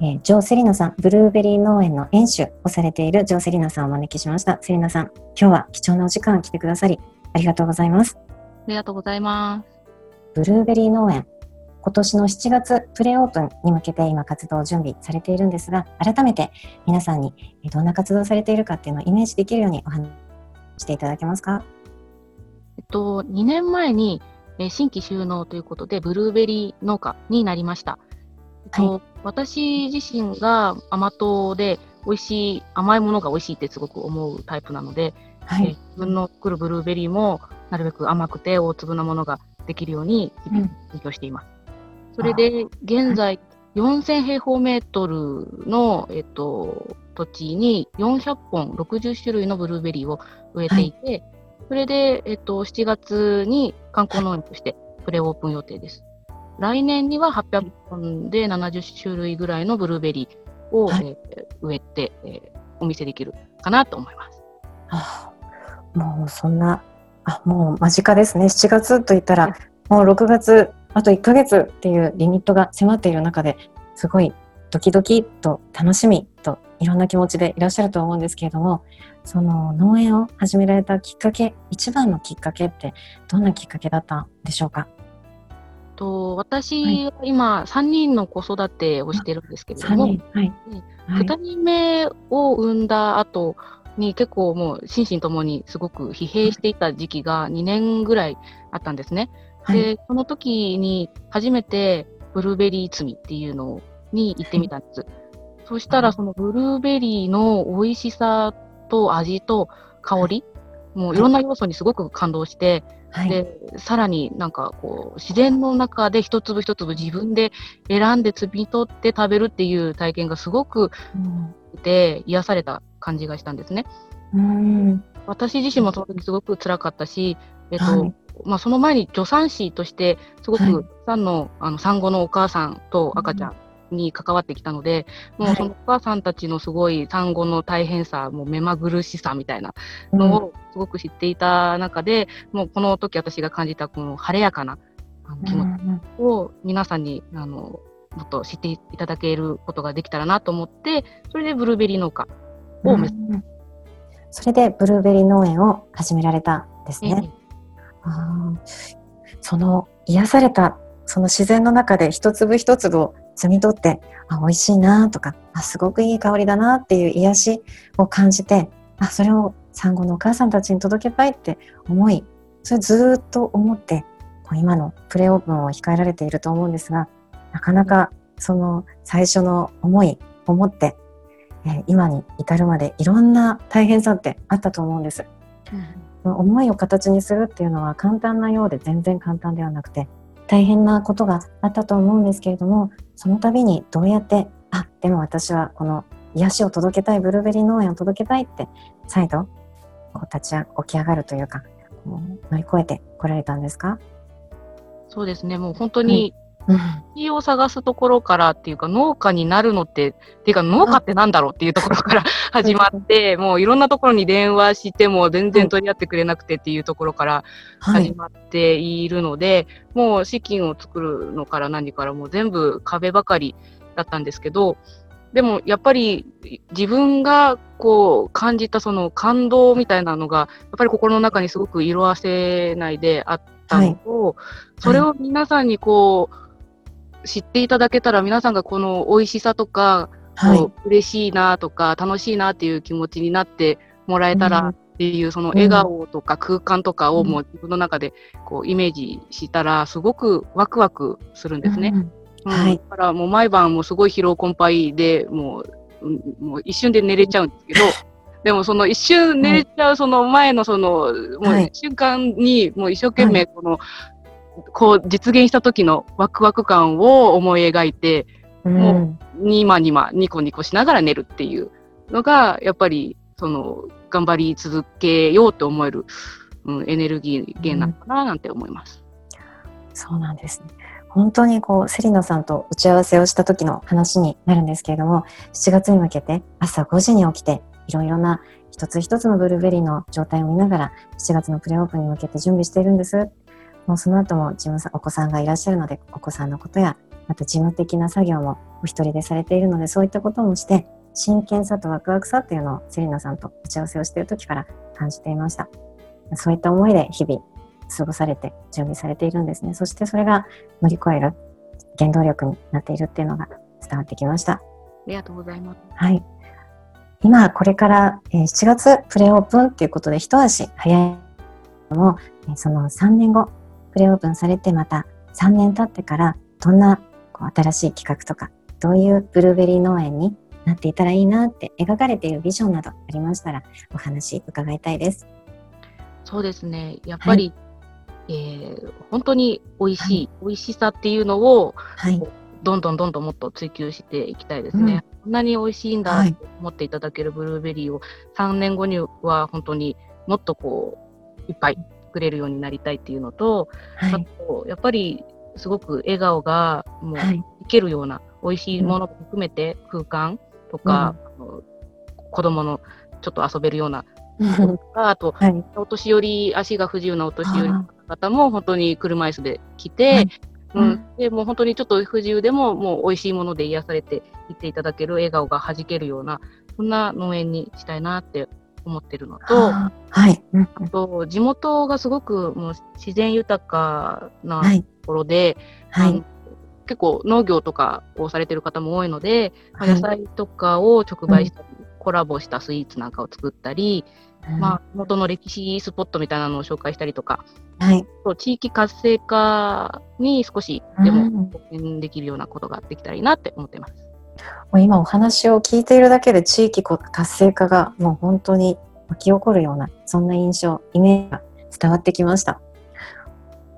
えー、ジョー・セリナさん、ブルーベリー農園の園主をされているジョー・セリナさんをお招きしました。セリナさん、今日は貴重なお時間来てくださり、ありがとうございます。ありがとうございます。ブルーベリー農園、今年の7月プレオープンに向けて今活動準備されているんですが、改めて皆さんにどんな活動されているかっていうのをイメージできるようにお話していただけますか？えっと、2年前に新規収納ということで、ブルーベリー農家になりました。はい、私自身が甘党で美味しい甘いものが美味しいってすごく思うタイプなので、はい、自分の作るブルーベリーもなるべく甘くて大粒なものができるように勉強しています。うん、それで現在4000平方メートルの、えっと、土地に400本60種類のブルーベリーを植えていて、はい、それで、えっと、7月に観光農園としてプレオープン予定です。来年には800本で70種類ぐらいのブルーベリーを、はい、えー、植えて、えー、お見せできるかなと思います。はあ、もうそんな、あ、もう間近ですね。7月といったら、もう6月、あと1ヶ月っていうリミットが迫っている中で、すごいドキドキと楽しみといろんな気持ちでいらっしゃると思うんですけれども、その農園を始められたきっかけ、一番のきっかけってどんなきっかけだったんでしょうか？と私は今、3人の子育てをしてるんですけれども、はい。はい。2人目を産んだ後に結構もう心身ともにすごく疲弊していた時期が2年ぐらいあったんですね。はい、で、その時に初めてブルーベリー摘みっていうのに行ってみたんです。そしたらそのブルーベリーの美味しさと味と香り、もういろんな要素にすごく感動して、はい、でさらになんかこう自然の中で一粒一粒自分で選んで摘み取って食べるっていう体験がすごくで、うん、癒された感じがしたんですね。うん。私自身もその時すごく辛かったし、えっと、はい、まあ、その前に助産師としてすごくたくさんの,、あの産後のお母さんと赤ちゃんに関わってきたので、もうそのお母さんたちのすごい産後の大変さ、もう目まぐるしさみたいなのをすごく知っていた中で、うん、もうこの時私が感じたこの晴れやかな気持ちを皆さんにあのもっと知っていただけることができたらなと思って、それでブルーベリー農家を目指す、うん、それでブルーベリー農園を始められたんですね。あその癒されたその自然の中で一粒一粒を摘み取って、あ、美味しいなとか、あ、すごくいい香りだなっていう癒しを感じて、あ、それを産後のお母さんたちに届けたいって思い、それずっと思って、今のプレオープンを控えられていると思うんですが、なかなかその最初の思いを持って、えー、今に至るまでいろんな大変さってあったと思うんです。うん、思いを形にするっていうのは簡単なようで全然簡単ではなくて、大変なことがあったと思うんですけれどもその度にどうやってあでも私はこの癒しを届けたいブルーベリー農園を届けたいって再度こう立ち起き上がるというか乗り越えてこられたんですか？そうですね。もう本当に木を探すところからっていうか、農家になるのって、っていうか農家ってなんだろうっていうところから始まって、もういろんなところに電話しても全然取り合ってくれなくてっていうところから始まっているので、はい、もう資金を作るのから何からもう全部壁ばかりだったんですけど、でもやっぱり自分がこう感じたその感動みたいなのがやっぱり心の中にすごく色あせないであったのと、はい、それを皆さんにこう知っていただけたら皆さんがこの美味しさとかはい、嬉しいなとか楽しいなっていう気持ちになってもらえたらっていう、その笑顔とか空間とかをもう自分の中でこうイメージしたらすごくワクワクするんですね。うん、はい、だからもう毎晩もすごい疲労困憊でもうもう一瞬で寝れちゃうんですけど でもその一瞬寝れちゃうその前のその、もう瞬間にもう一生懸命この、こう実現した時のワクワク感を思い描いて、もうニマニマニコニコしながら寝るっていうのがやっぱりその頑張り続けようと思える、うん、エネルギー源なのかななんて思います。そうなんですね。本当にこうセリナさんと打ち合わせをした時の話になるんですけれども7月に向けて朝5時に起きていろいろな一つ一つのブルーベリーの状態を見ながら7月のプレオープンに向けて準備しているんです。もうその後も事務さんお子さんがいらっしゃるのでお子さんのことやまた事務的な作業もお一人でされているのでそういったこともして真剣さとワクワクさっていうのをセリナさんと打ち合わせをしている時から感じていました。そういった思いで日々過ごされて準備されているんですね。そしてそれが乗り越える原動力になっているっていうのが伝わってきました。ありがとうございます。はい。今これから7月プレオープンっていうことで一足早いのもその3年後プレオープンされてまた3年経ってからどんなこう新しい企画とかどういうブルーベリー農園になっていたらいいなって描かれているビジョンなどありましたらお話伺いたいです。そうですね。やっぱり、はい、えー、本当に美味しい、はい、美味しさっていうのを、はい、どんどんどんどんもっと追求していきたいですね。うん、こんなに美味しいんだと思っていただけるブルーベリーを3年後には本当にもっとこういっぱい作れるようになりたいっていうのと、はい、あとやっぱりすごく笑顔がもうい。けるような美味しいものも含めて空間とか、うん、子供のちょっと遊べるようなとか、あと、はい、お年寄り、足が不自由なお年寄りの方も本当に車椅子で来て、はい、うん、でもう本当にちょっと不自由でももう美味しいもので癒されていっていただける笑顔がはじけるようなそんな農園にしたいなって思ってるのと、はい、あと地元がすごくもう自然豊かなところで、はい、結構農業とかをされてる方も多いので、はい、野菜とかを直売したり、うん、コラボしたスイーツなんかを作ったり、うん、まあ、元の歴史スポットみたいなのを紹介したりとか、はい、地域活性化に少しでも貢献できるようなことができたらいいなって思ってます。もう今お話を聞いているだけで地域活性化がもう本当に湧き起こるようなそんな印象イメージが伝わってきました。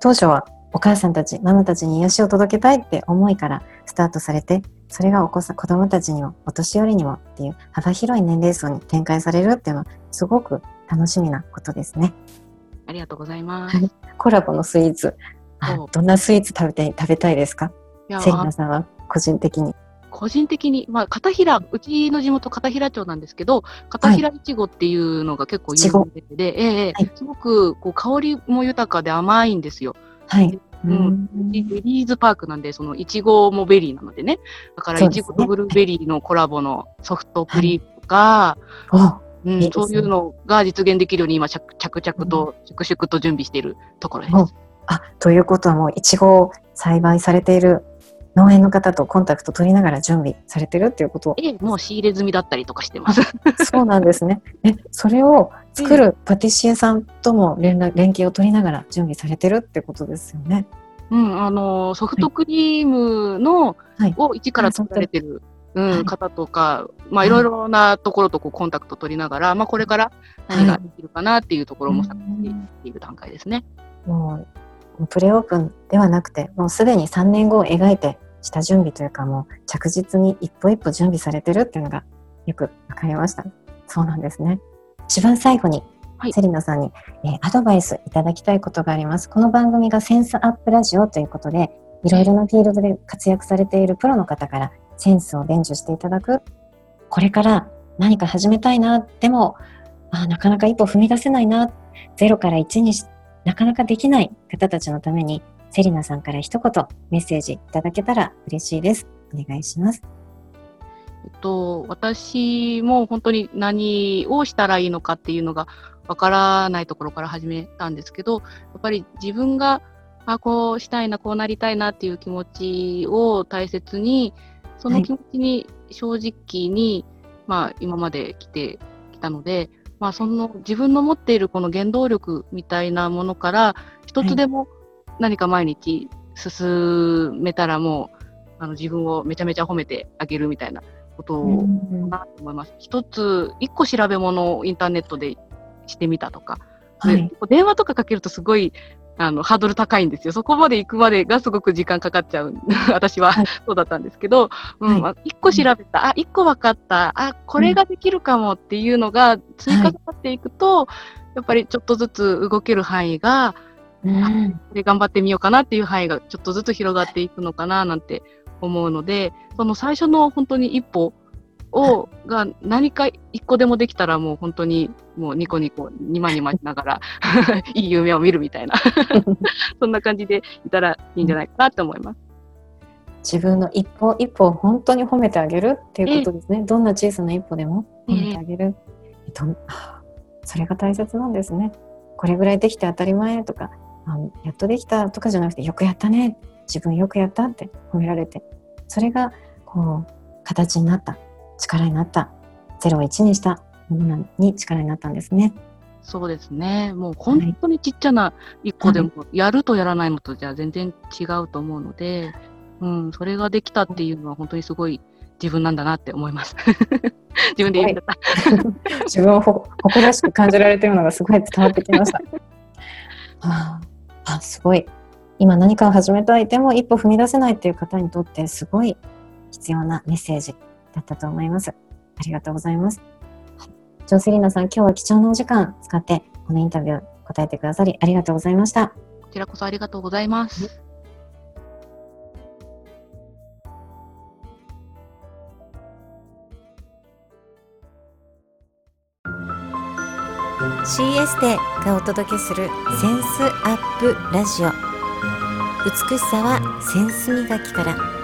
当初はお母さんたちママたちに癒しを届けたいって思いからスタートされてそれがお子さん子供たちにもお年寄りにもっていう幅広い年齢層に展開されるっていうのはすごく楽しみなことですね。ありがとうございます、コラボのスイーツ。どんなスイーツ食べたい食べたいですか？セリナさんは個人的に個人的に、まあ、片平、うちの地元片平町なんですけど、片平いちごっていうのが結構有名で、ええはい、すごくこう香りも豊かで甘いんですよ。はい。うん、ベリーズパークなんで、そのいちごもベリーなのでね。だからいちごとブルーベリーのコラボのソフトクリームとか、はい、うん、そういうのが実現できるように今着々と、粛々と準備しているところです。あ、ということはもういちごを栽培されている農園の方とコンタクト取りながら準備されてるっていうことえもう仕入れ済みだったりとかしてます。そうなんですね。え、それを作るパティシエさんとも連絡連携を取りながら準備されてるってことですよね。うん、あのソフトクリームの、はい、を一から作られてる、うん、はい、方とか、まあいろいろなところとこうコンタクト取りながら、まあこれから何ができるかなっていうところも探している段階ですね。もうプレオープンではなくて、もうすでに3年後を描いて下準備というかもう着実に一歩一歩準備されてるっていうのがよく分かりました。そうなんですね。一番最後に、はい、セリナさんに、えー、アドバイスいただきたいことがあります。この番組がセンスアップラジオということで、いろいろなフィールドで活躍されているプロの方からセンスを伝授していただく。これから何か始めたいな、でも、あなかなか一歩踏み出せないな、0から1になかなかできない方たちのためにセリナさんから一言メッセージいただけたら嬉しいです。お願いします。えっと、私も本当に何をしたらいいのかっていうのがわからないところから始めたんですけど、やっぱり自分があこうしたいな、こうなりたいなっていう気持ちを大切に、その気持ちに正直に、まあ、今まで来てきたので、まあ、その自分の持っているこの原動力みたいなものから一つでも何か毎日進めたらもう、あの自分をめちゃめちゃ褒めてあげるみたいなことをなと思います。一つ、一個調べ物をインターネットでしてみたとか、はい、電話とかかけるとすごいあのハードル高いんですよ。そこまで行くまでがすごく時間かかっちゃう。私は、そうだったんですけど、うん、はい、1個調べた、あ、1個分かった、あ、これができるかもっていうのが追加されていくと、はい、やっぱりちょっとずつ動ける範囲が、うん、で頑張ってみようかなっていう範囲がちょっとずつ広がっていくのかななんて思うので、その最初の本当に一歩を、が何か一個でもできたらもう本当にもうニコニコ、ニマニマしながら いい夢を見るみたいな そんな感じでいたらいいんじゃないかなと思います。自分の一歩一歩を本当に褒めてあげるっていうことですね。どんな小さな一歩でも褒めてあげる。えそれが大切なんですね。これぐらいできて当たり前とか、あやっとできたとかじゃなくて、よくやったね。自分よくやったって褒められて。それが、こう、形になった。力になった。0を1にしたものに力になったんですね。そうですね。もう本当にちっちゃな一個でも、やるとやらないのとじゃ全然違うと思うので、うん、それができたっていうのは本当にすごい自分なんだなって思います。自分で言っちゃった。自分を誇らしく感じられてるのがすごい伝わってきました。ああ、すごい。今何かを始めたい、でも一歩踏み出せないっていう方にとってすごい必要なメッセージだったと思います。ありがとうございます。ジョセリーナさん、今日は貴重なお時間使って、このインタビュー答えてくださりありがとうございました。こちらこそありがとうございます。CS でがお届けするセンスアップラジオ。美しさはセンス磨きから。